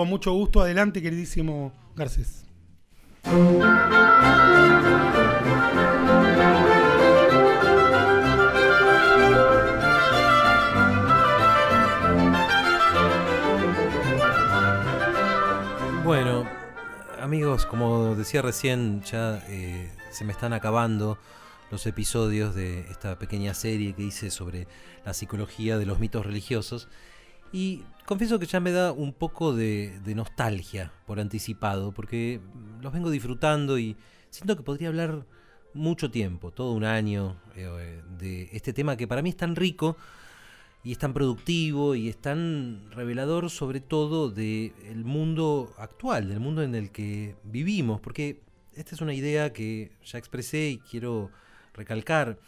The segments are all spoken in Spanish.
con mucho gusto. Adelante, queridísimo Garcés. Bueno, amigos, como decía recién, ya eh, se me están acabando los episodios de esta pequeña serie que hice sobre la psicología de los mitos religiosos. Y confieso que ya me da un poco de, nostalgia por anticipado, porque los vengo disfrutando y siento que podría hablar mucho tiempo, todo un año, eh, de este tema que para mí es tan rico y es tan productivo y es tan revelador sobre todo del mundo actual, del mundo en el que vivimos, porque esta es una idea que ya expresé y quiero recalcar.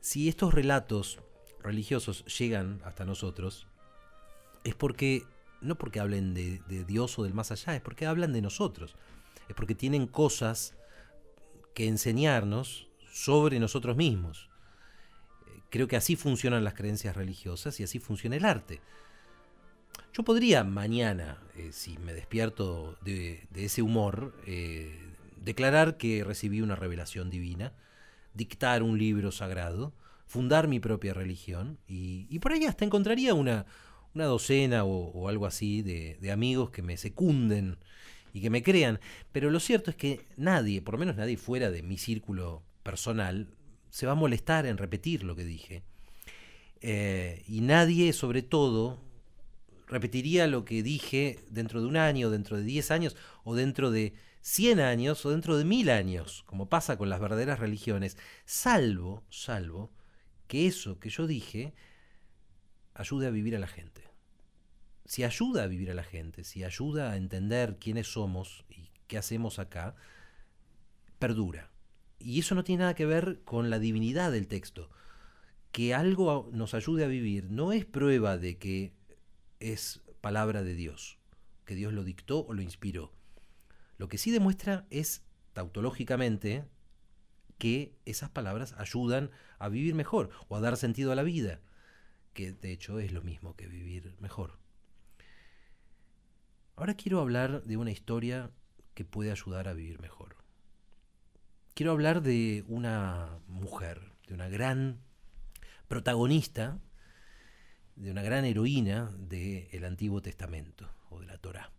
Si estos relatos religiosos llegan hasta nosotros, es porque, no porque hablen de, Dios o del más allá, es porque hablan de nosotros, es porque tienen cosas que enseñarnos sobre nosotros mismos. Creo que así funcionan las creencias religiosas y así funciona el arte. Yo podría mañana, eh, si me despierto de, ese humor, eh, declarar que recibí una revelación divina, dictar un libro sagrado, fundar mi propia religión y, por ahí hasta encontraría una, una docena o, algo así de, amigos que me secunden y que me crean. Pero lo cierto es que nadie, por lo menos nadie fuera de mi círculo personal, se va a molestar en repetir lo que dije. Eh, y nadie, sobre todo, repetiría lo que dije dentro de un año, dentro de 10 años, o dentro de 100 años, o dentro de mil años, como pasa con las verdaderas religiones, salvo, salvo, que eso que yo dije ayude a vivir a la gente. Si ayuda a vivir a la gente, si ayuda a entender quiénes somos y qué hacemos acá, perdura. Y eso no tiene nada que ver con la divinidad del texto. Que algo nos ayude a vivir no es prueba de que es palabra de Dios, que Dios lo dictó o lo inspiró. Lo que sí demuestra es, tautológicamente, que esas palabras ayudan a vivir mejor o a dar sentido a la vida, que de hecho es lo mismo que vivir mejor. Ahora quiero hablar de una historia que puede ayudar a vivir mejor quiero hablar de una mujer, de una gran protagonista, de una gran heroína del Antiguo Testamento o de la Torá.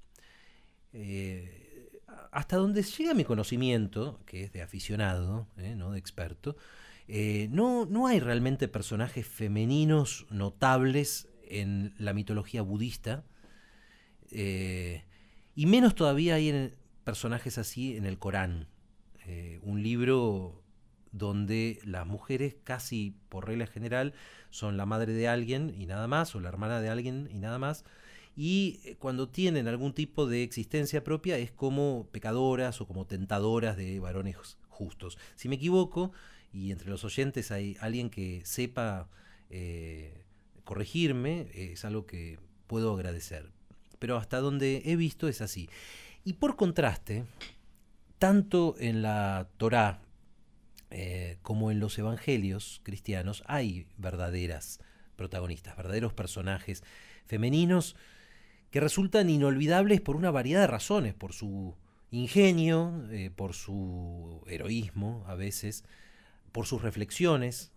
Eh, hasta donde llega mi conocimiento, que es de aficionado, eh, no de experto, eh, no, no hay realmente personajes femeninos notables en la mitología budista, y menos todavía hay personajes así en el Corán. Eh, un libro donde las mujeres casi por regla general son la madre de alguien y nada más, o la hermana de alguien y nada más, y eh, cuando tienen algún tipo de existencia propia es como pecadoras o como tentadoras de varones justos. Si me equivoco, y entre los oyentes hay alguien que sepa eh, corregirme, es algo que puedo agradecer. Pero hasta donde he visto es así. Y por contraste, tanto en la Torá eh, como en los evangelios cristianos hay verdaderas protagonistas, verdaderos personajes femeninos que resultan inolvidables por una variedad de razones, por su ingenio, eh, por su heroísmo a veces, por sus reflexiones,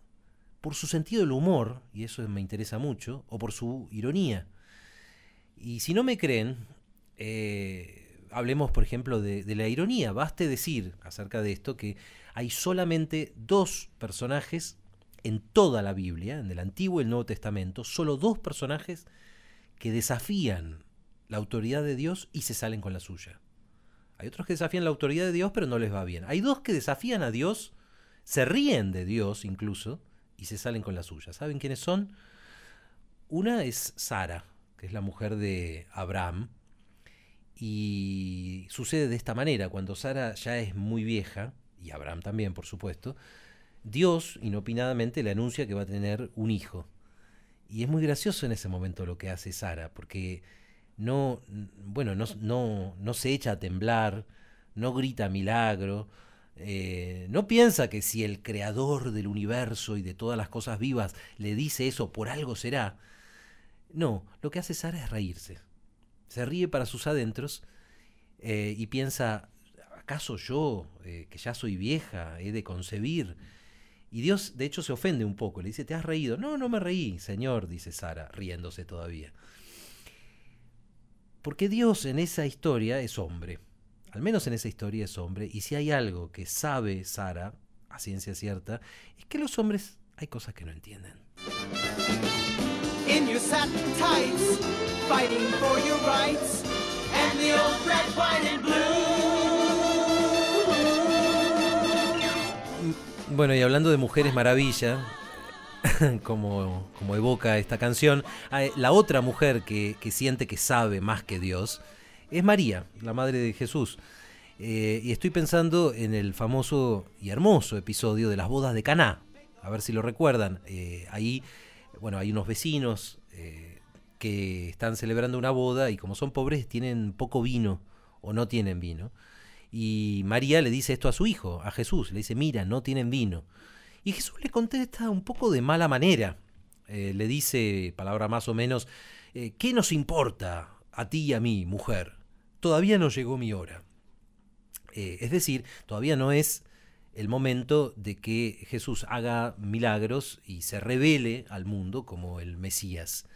por su sentido del humor, y eso me interesa mucho, o por su ironía. Y si no me creen, eh, hablemos, por ejemplo, de, la ironía. Baste decir acerca de esto que hay solamente dos personajes en toda la Biblia, en el Antiguo y el Nuevo Testamento, solo dos personajes que desafían la autoridad de Dios y se salen con la suya. Hay otros que desafían la autoridad de Dios pero no les va bien. Hay dos que desafían a Dios, se ríen de Dios incluso y se salen con la suya. ¿Saben quiénes son? Una es Sara, que es la mujer de Abraham, y sucede de esta manera, cuando Sara ya es muy vieja, y Abraham también, por supuesto, Dios inopinadamente le anuncia que va a tener un hijo. Y es muy gracioso en ese momento lo que hace Sara, porque no, bueno, no, no, no se echa a temblar, no grita milagro, eh, no piensa que si el creador del universo y de todas las cosas vivas le dice eso, por algo será. No, lo que hace Sara es reírse se ríe para sus adentros eh, y piensa, ¿acaso yo, eh, que ya soy vieja, he de concebir? Y Dios, de hecho, se ofende un poco, le dice, ¿te has reído? No, no me reí, Señor, dice Sara, riéndose todavía. Porque Dios en esa historia es hombre, al menos en esa historia es hombre, y si hay algo que sabe Sara, a ciencia cierta, es que los hombres hay cosas que no entienden. Bueno, y hablando de Mujeres Maravilla, como, como evoca esta canción, la otra mujer que, que, siente que sabe más que Dios es María, la madre de Jesús. Eh, y estoy pensando en el famoso y hermoso episodio de las bodas de Caná. A ver si lo recuerdan. Eh, ahí, bueno, hay unos vecinos eh, que están celebrando una boda y como son pobres tienen poco vino o no tienen vino. Y María le dice esto a su hijo, a Jesús. Le dice, mira, no tienen vino. Y Jesús le contesta un poco de mala manera. le dice, palabra más o menos, ¿qué nos importa a ti y a mí, mujer? Todavía no llegó mi hora. Eh, es decir, todavía no es el momento de que Jesús haga milagros y se revele al mundo como el Mesías.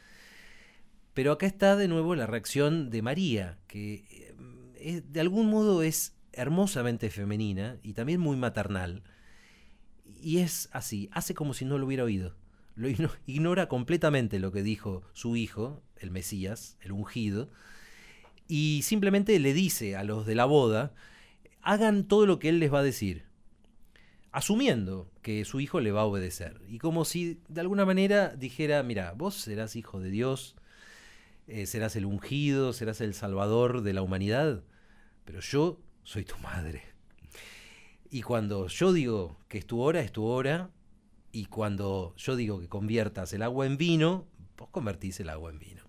Pero acá está de nuevo la reacción de María, que eh, de algún modo es hermosamente femenina y también muy maternal. Y es así, hace como si no lo hubiera oído. Lo ignora completamente lo que dijo su hijo, el Mesías, el ungido, y simplemente le dice a los de la boda, hagan todo lo que él les va a decir, asumiendo que su hijo le va a obedecer. Y como si de alguna manera dijera, mira, vos serás hijo de Dios, eh, serás el ungido, serás el salvador de la humanidad, pero yo soy tu madre. Y cuando yo digo que es tu hora, es tu hora, y cuando yo digo que conviertas el agua en vino, vos convertís el agua en vino.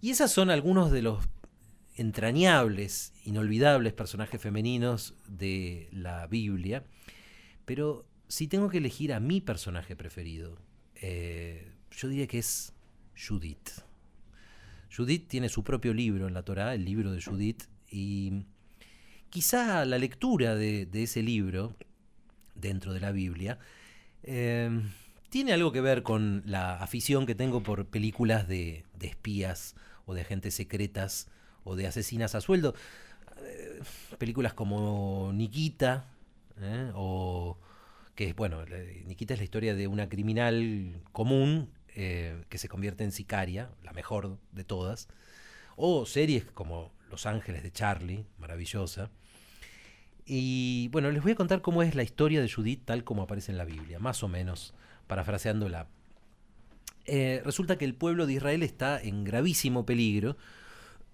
Y esas son algunos de los entrañables, inolvidables personajes femeninos de la Biblia, pero si tengo que elegir a mi personaje preferido, eh, yo diría que es Judith. Judith tiene su propio libro en la Torá, el libro de Judith, y quizá la lectura de, ese libro dentro de la Biblia eh, tiene algo que ver con la afición que tengo por películas de, de espías o de agentes secretas o de asesinas a sueldo. Eh, películas como Nikita, ¿eh? o que bueno, Nikita es la historia de una criminal común eh, que se convierte en sicaria, la mejor de todas, o series como Los Ángeles de Charlie, maravillosa. Y bueno, les voy a contar cómo es la historia de Judith tal como aparece en la Biblia, más o menos, parafraseándola. resulta que el pueblo de Israel está en gravísimo peligro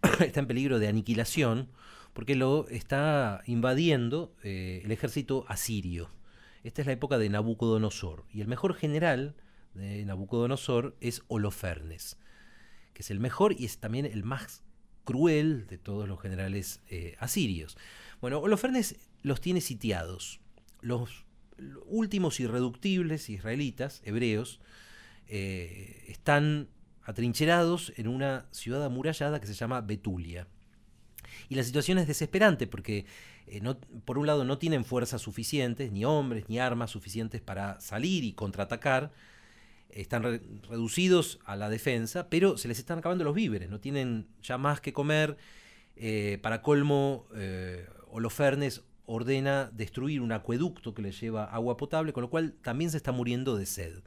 está en peligro de aniquilación porque lo está invadiendo eh, el ejército asirio. Esta es la época de Nabucodonosor. Y el mejor general de Nabucodonosor es Holofernes, que es el mejor y es también el más cruel de todos los generales eh, asirios. Bueno, Holofernes los tiene sitiados. Los, últimos irreductibles israelitas, hebreos, eh, están atrincherados en una ciudad amurallada que se llama Betulia. Y la situación es desesperante porque, eh, no, por un lado, no tienen fuerzas suficientes, ni hombres, ni armas suficientes para salir y contraatacar. Están reducidos a la defensa, pero se les están acabando los víveres, no tienen ya más que comer. Eh, para colmo, eh, Holofernes ordena destruir un acueducto que les lleva agua potable, con lo cual también se está muriendo de sed.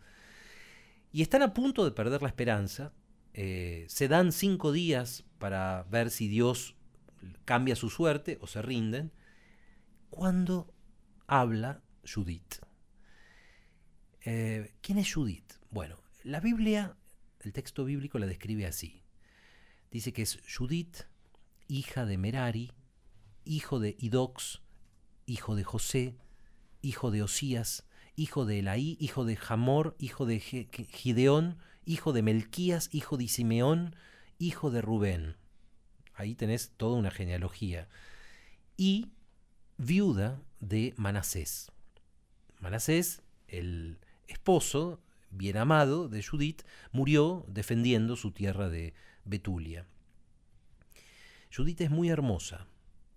Y están a punto de perder la esperanza. Eh, se dan cinco días para ver si Dios cambia su suerte o se rinden. Cuando habla Judith. Eh, ¿Quién es Judith? Bueno, la Biblia, el texto bíblico la describe así. Dice que es Judith, hija de Merari, hijo de Idox, hijo de José, hijo de Osías, hijo de Elaí, hijo de Jamor, hijo de Gideón, hijo de Melquías, hijo de Simeón, hijo de Rubén. Ahí tenés toda una genealogía. Y viuda de Manasés. Manasés, el esposo bien amado de Judith, murió defendiendo su tierra de Betulia. Judith es muy hermosa.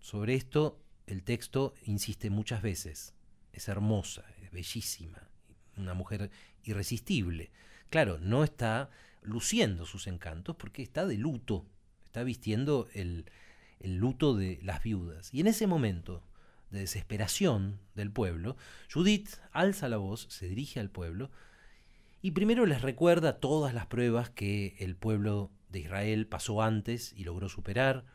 Sobre esto el texto insiste muchas veces. Es hermosa, es bellísima, una mujer irresistible. Claro, no está luciendo sus encantos porque está de luto, está vistiendo el, el luto de las viudas. Y en ese momento de desesperación del pueblo, Judith alza la voz, se dirige al pueblo y primero les recuerda todas las pruebas que el pueblo de Israel pasó antes y logró superar,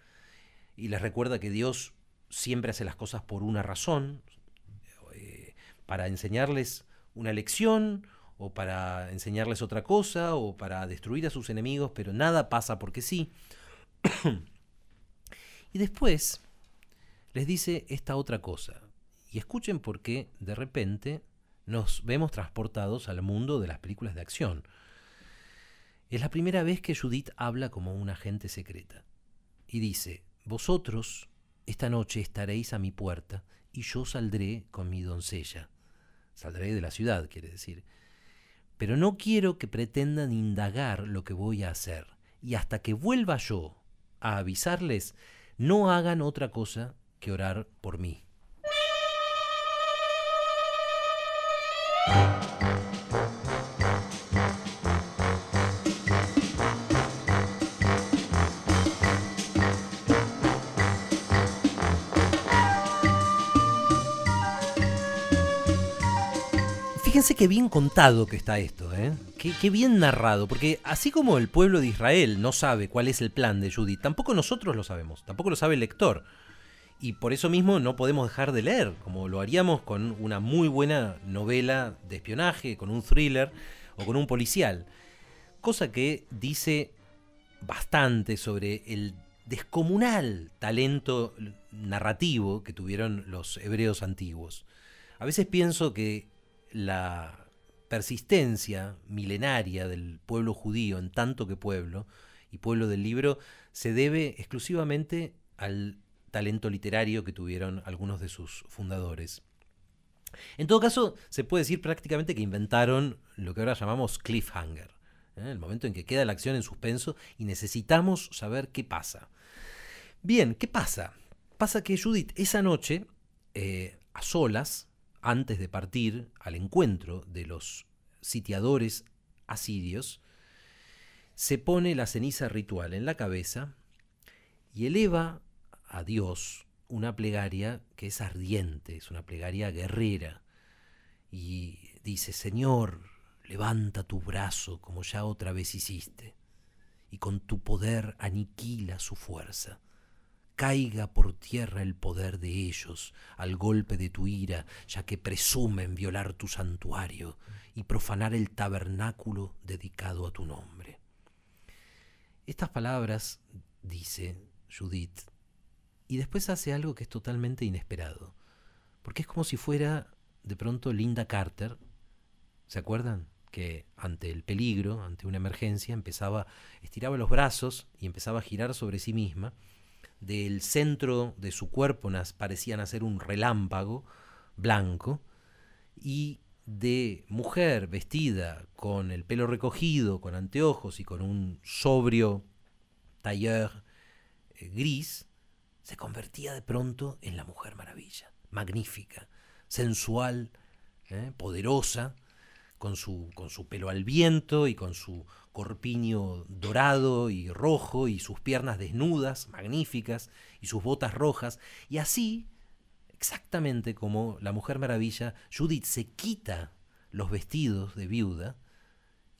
y les recuerda que Dios siempre hace las cosas por una razón, para enseñarles una lección o para enseñarles otra cosa o para destruir a sus enemigos, pero nada pasa porque sí. y después les dice esta otra cosa. Y escuchen por qué de repente nos vemos transportados al mundo de las películas de acción. Es la primera vez que Judith habla como una agente secreta. Y dice, vosotros esta noche estaréis a mi puerta y yo saldré con mi doncella. Saldré de la ciudad, quiere decir. Pero no quiero que pretendan indagar lo que voy a hacer. Y hasta que vuelva yo a avisarles, no hagan otra cosa que orar por mí. Fíjense qué bien contado que está esto, ¿eh? Qué, bien narrado, porque así como el pueblo de Israel no sabe cuál es el plan de Judith, tampoco nosotros lo sabemos, tampoco lo sabe el lector y por eso mismo no podemos dejar de leer, como lo haríamos con una muy buena novela de espionaje, con un thriller o con un policial. Cosa que dice bastante sobre el descomunal talento narrativo que tuvieron los hebreos antiguos. A veces pienso que la persistencia milenaria del pueblo judío en tanto que pueblo y pueblo del libro se debe exclusivamente al talento literario que tuvieron algunos de sus fundadores. En todo caso, se puede decir prácticamente que inventaron lo que ahora llamamos cliffhanger, ¿eh? el momento en que queda la acción en suspenso y necesitamos saber qué pasa. Bien, ¿qué pasa? Pasa que Judith esa noche, eh, a solas, antes de partir al encuentro de los sitiadores asirios, se pone la ceniza ritual en la cabeza y eleva a Dios una plegaria que es ardiente, es una plegaria guerrera. Y dice, Señor, levanta tu brazo como ya otra vez hiciste, y con tu poder aniquila su fuerza. Caiga por tierra el poder de ellos al golpe de tu ira, ya que presumen violar tu santuario y profanar el tabernáculo dedicado a tu nombre. Estas palabras, dice Judith, y después hace algo que es totalmente inesperado. Porque es como si fuera de pronto Linda Carter. ¿Se acuerdan? Que ante el peligro, ante una emergencia, empezaba, estiraba los brazos y empezaba a girar sobre sí misma. Del centro de su cuerpo parecían hacer un relámpago blanco. Y de mujer vestida con el pelo recogido, con anteojos y con un sobrio tailleur eh, gris, se convertía de pronto en la Mujer Maravilla, magnífica, sensual, ¿eh? poderosa, con su, con su pelo al viento y con su corpiño dorado y rojo y sus piernas desnudas, magníficas, y sus botas rojas, y así, exactamente como la Mujer Maravilla, Judith se quita los vestidos de viuda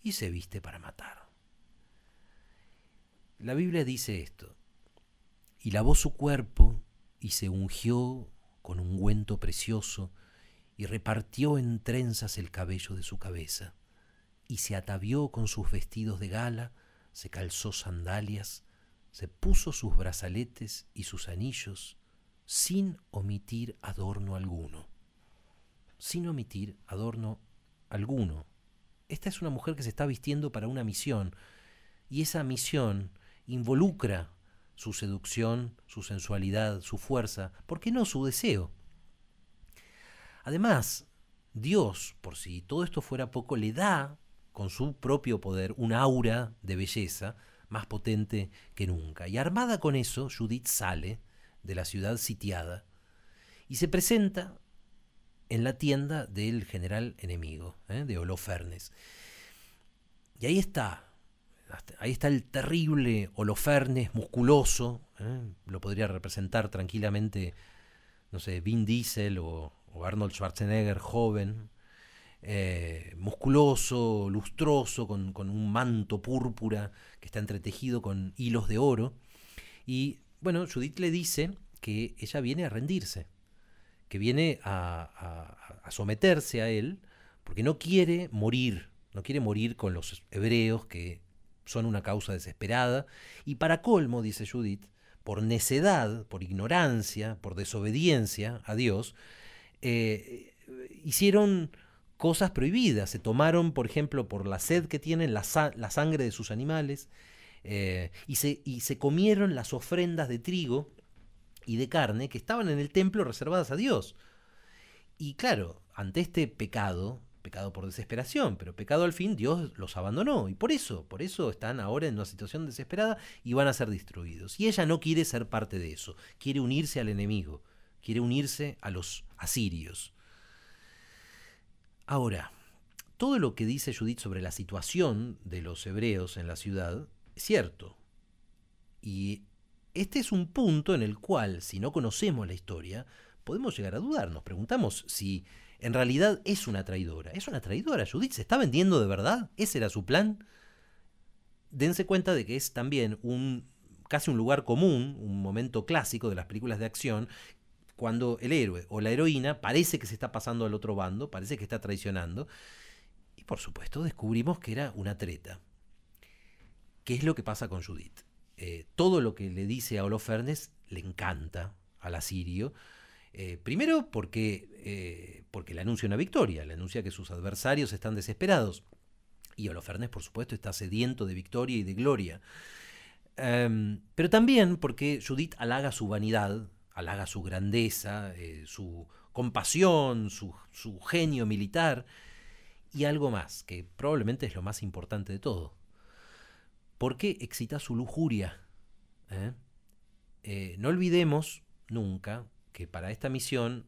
y se viste para matar. La Biblia dice esto, y lavó su cuerpo y se ungió con un ungüento precioso y repartió en trenzas el cabello de su cabeza y se atavió con sus vestidos de gala, se calzó sandalias, se puso sus brazaletes y sus anillos sin omitir adorno alguno. Sin omitir adorno alguno. Esta es una mujer que se está vistiendo para una misión y esa misión involucra su seducción, su sensualidad, su fuerza, ¿por qué no su deseo? Además, Dios, por si todo esto fuera poco, le da, con su propio poder, un aura de belleza más potente que nunca. Y armada con eso, Judith sale de la ciudad sitiada y se presenta en la tienda del general enemigo, ¿eh? de Holofernes. Y ahí está, ahí está el terrible Holofernes musculoso, ¿eh? lo podría representar tranquilamente, no sé, Vin Diesel o, Arnold Schwarzenegger joven, eh, musculoso, lustroso, con, con, un manto púrpura que está entretejido con hilos de oro. Y bueno, Judith le dice que ella viene a rendirse, que viene a, someterse a él, porque no quiere morir, no quiere morir con los hebreos que son una causa desesperada, y para colmo, dice Judith, por necedad, por ignorancia, por desobediencia a Dios, eh, hicieron cosas prohibidas. Se tomaron, por ejemplo, por la sed que tienen, la, sangre de sus animales, eh, y, se, y se comieron las ofrendas de trigo y de carne que estaban en el templo reservadas a Dios. Y claro, ante este pecado, pecado por desesperación, pero pecado al fin, Dios los abandonó. Y por eso, por eso están ahora en una situación desesperada y van a ser destruidos. Y ella no quiere ser parte de eso, quiere unirse al enemigo, quiere unirse a los asirios. Ahora, todo lo que dice Judith sobre la situación de los hebreos en la ciudad es cierto. Y este es un punto en el cual, si no conocemos la historia, podemos llegar a dudar. Nos preguntamos si en realidad es una traidora. ¿Es una traidora? ¿Judith se está vendiendo de verdad? ¿Ese era su plan? Dense cuenta de que es también un casi un lugar común, un momento clásico de las películas de acción, cuando el héroe o la heroína parece que se está pasando al otro bando, parece que está traicionando, y por supuesto descubrimos que era una treta. ¿Qué es lo que pasa con Judith? Eh, todo lo que le dice a Holofernes le encanta al asirio. Eh, primero porque, eh, porque le anuncia una victoria, le anuncia que sus adversarios están desesperados. Y Holofernes, por supuesto, está sediento de victoria y de gloria. Em, pero también porque Judith halaga su vanidad, halaga su grandeza, su compasión, su, genio militar y algo más, que probablemente es lo más importante de todo porque excita su lujuria. ¿eh? Eh, no olvidemos nunca que para esta misión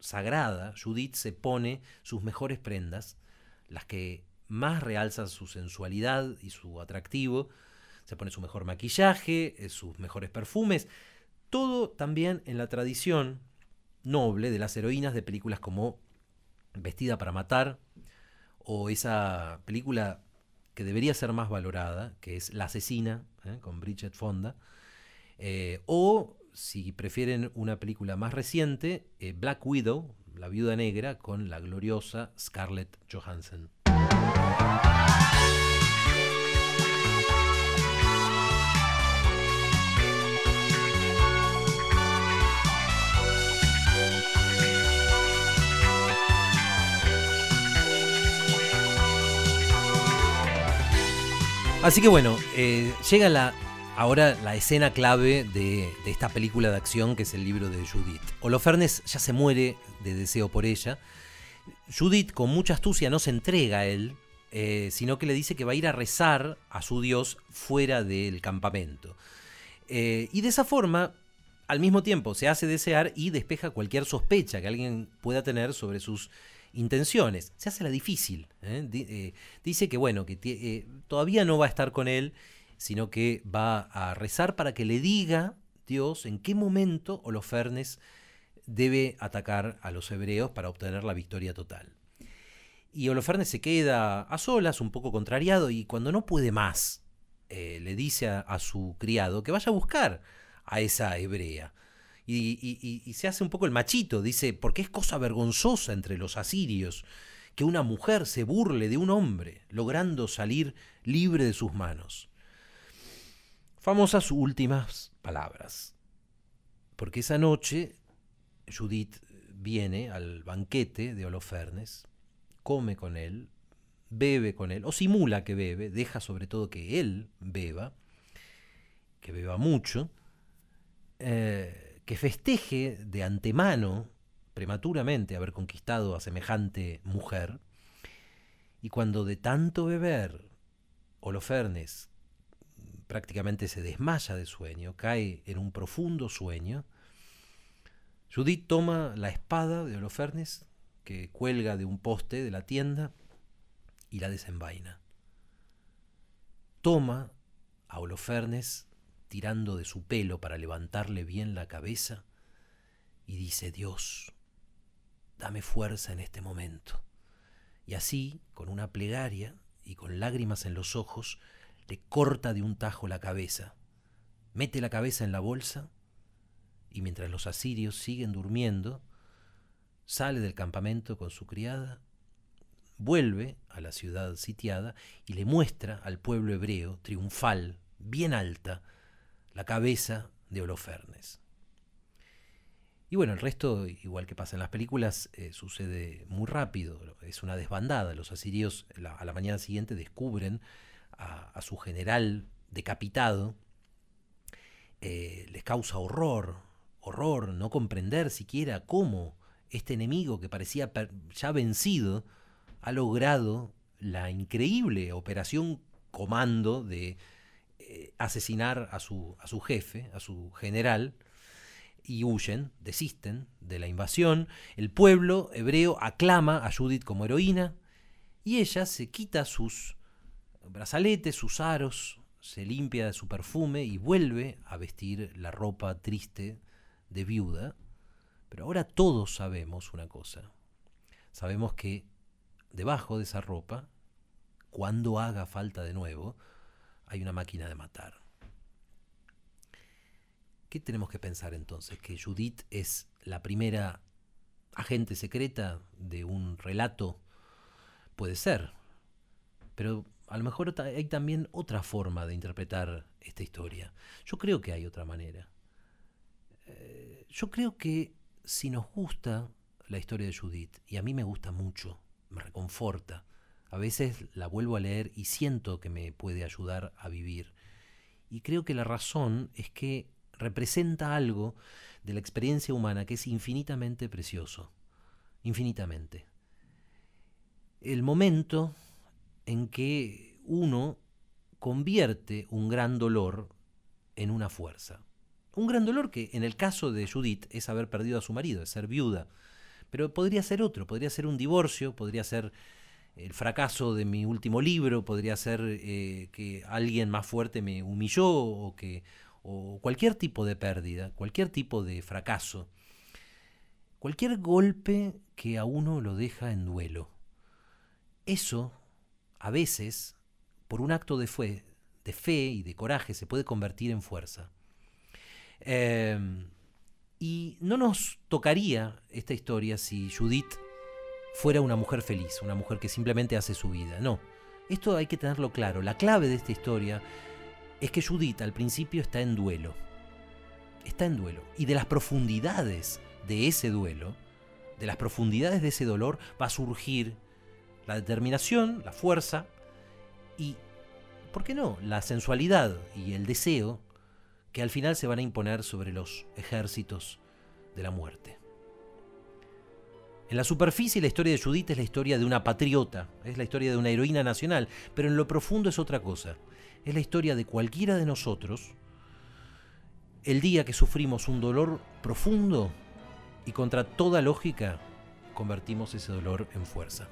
sagrada, Judith se pone sus mejores prendas, las que más realzan su sensualidad y su atractivo, se pone su mejor maquillaje, eh, sus mejores perfumes, todo también en la tradición noble de las heroínas de películas como Vestida para Matar, o esa película que debería ser más valorada, que es La asesina, ¿eh? con Bridget Fonda, eh, o si prefieren una película más reciente, eh, Black Widow, La viuda negra, con la gloriosa Scarlett Johansson. Así que bueno, eh, llega la, ahora la escena clave de, esta película de acción que es el libro de Judith. Holofernes ya se muere de deseo por ella. Judith con mucha astucia no se entrega a él, eh, sino que le dice que va a ir a rezar a su dios fuera del campamento. Eh, y de esa forma, al mismo tiempo, se hace desear y despeja cualquier sospecha que alguien pueda tener sobre sus intenciones. Se hace la difícil. ¿eh? Eh, dice que bueno, que eh, todavía no va a estar con él, sino que va a rezar para que le diga Dios en qué momento Holofernes debe atacar a los hebreos para obtener la victoria total. Y Holofernes se queda a solas, un poco contrariado, y cuando no puede más, le dice a su criado que vaya a buscar a esa hebrea y, se hace un poco el machito, dice, porque es cosa vergonzosa entre los asirios que una mujer se burle de un hombre, logrando salir libre de sus manos. Famosas sus últimas palabras, porque esa noche Judith viene al banquete de Holofernes, come con él, bebe con él, o simula que bebe, deja sobre todo que él beba, que beba mucho, eh, que festeje de antemano, prematuramente, haber conquistado a semejante mujer, y cuando de tanto beber Holofernes prácticamente se desmaya de sueño, cae en un profundo sueño, Judith toma la espada de Holofernes que cuelga de un poste de la tienda y la desenvaina. Toma a Holofernes tirando de su pelo para levantarle bien la cabeza y dice, Dios, dame fuerza en este momento. Y así, con una plegaria y con lágrimas en los ojos, le corta de un tajo la cabeza, mete la cabeza en la bolsa y mientras los asirios siguen durmiendo, sale del campamento con su criada, vuelve a la ciudad sitiada y le muestra al pueblo hebreo, triunfal, bien alta, la cabeza de Holofernes. Y bueno, el resto, igual que pasa en las películas, eh, sucede muy rápido. Es una desbandada. Los asirios a la mañana siguiente descubren a, su general decapitado. Eh, les causa horror, horror, no comprender siquiera cómo este enemigo que parecía ya vencido ha logrado la increíble operación comando de eh, asesinar a su, a su jefe, a su general, y huyen, desisten de la invasión. El pueblo hebreo aclama a Judith como heroína y ella se quita sus brazaletes, sus aros, se limpia de su perfume y vuelve a vestir la ropa triste de viuda, pero ahora todos sabemos una cosa. Sabemos que debajo de esa ropa, cuando haga falta de nuevo, hay una máquina de matar. ¿Qué tenemos que pensar entonces? ¿Que Judith es la primera agente secreta de un relato? Puede ser, pero a lo mejor hay también otra forma de interpretar esta historia. Yo creo que hay otra manera. Eh, yo creo que si nos gusta la historia de Judith, y a mí me gusta mucho, me reconforta, a veces la vuelvo a leer y siento que me puede ayudar a vivir. Y creo que la razón es que representa algo de la experiencia humana que es infinitamente precioso, infinitamente. El momento en que uno convierte un gran dolor en una fuerza. Un gran dolor que en el caso de Judith es haber perdido a su marido, es ser viuda. Pero podría ser otro, podría ser un divorcio, podría ser el fracaso de mi último libro, podría ser eh, que alguien más fuerte me humilló o, que, o cualquier tipo de pérdida, cualquier tipo de fracaso, cualquier golpe que a uno lo deja en duelo. Eso, a veces, por un acto de fe, de fe y de coraje, se puede convertir en fuerza. Em, y no nos tocaría esta historia si Judith fuera una mujer feliz, una mujer que simplemente hace su vida. No, esto hay que tenerlo claro. La clave de esta historia es que Judith al principio está en duelo. Está en duelo. Y de las profundidades de ese duelo, de las profundidades de ese dolor, va a surgir la determinación, la fuerza y, ¿por qué no?, la sensualidad y el deseo que al final se van a imponer sobre los ejércitos de la muerte. En la superficie la historia de Judith es la historia de una patriota, es la historia de una heroína nacional, pero en lo profundo es otra cosa. Es la historia de cualquiera de nosotros el día que sufrimos un dolor profundo y contra toda lógica convertimos ese dolor en fuerza.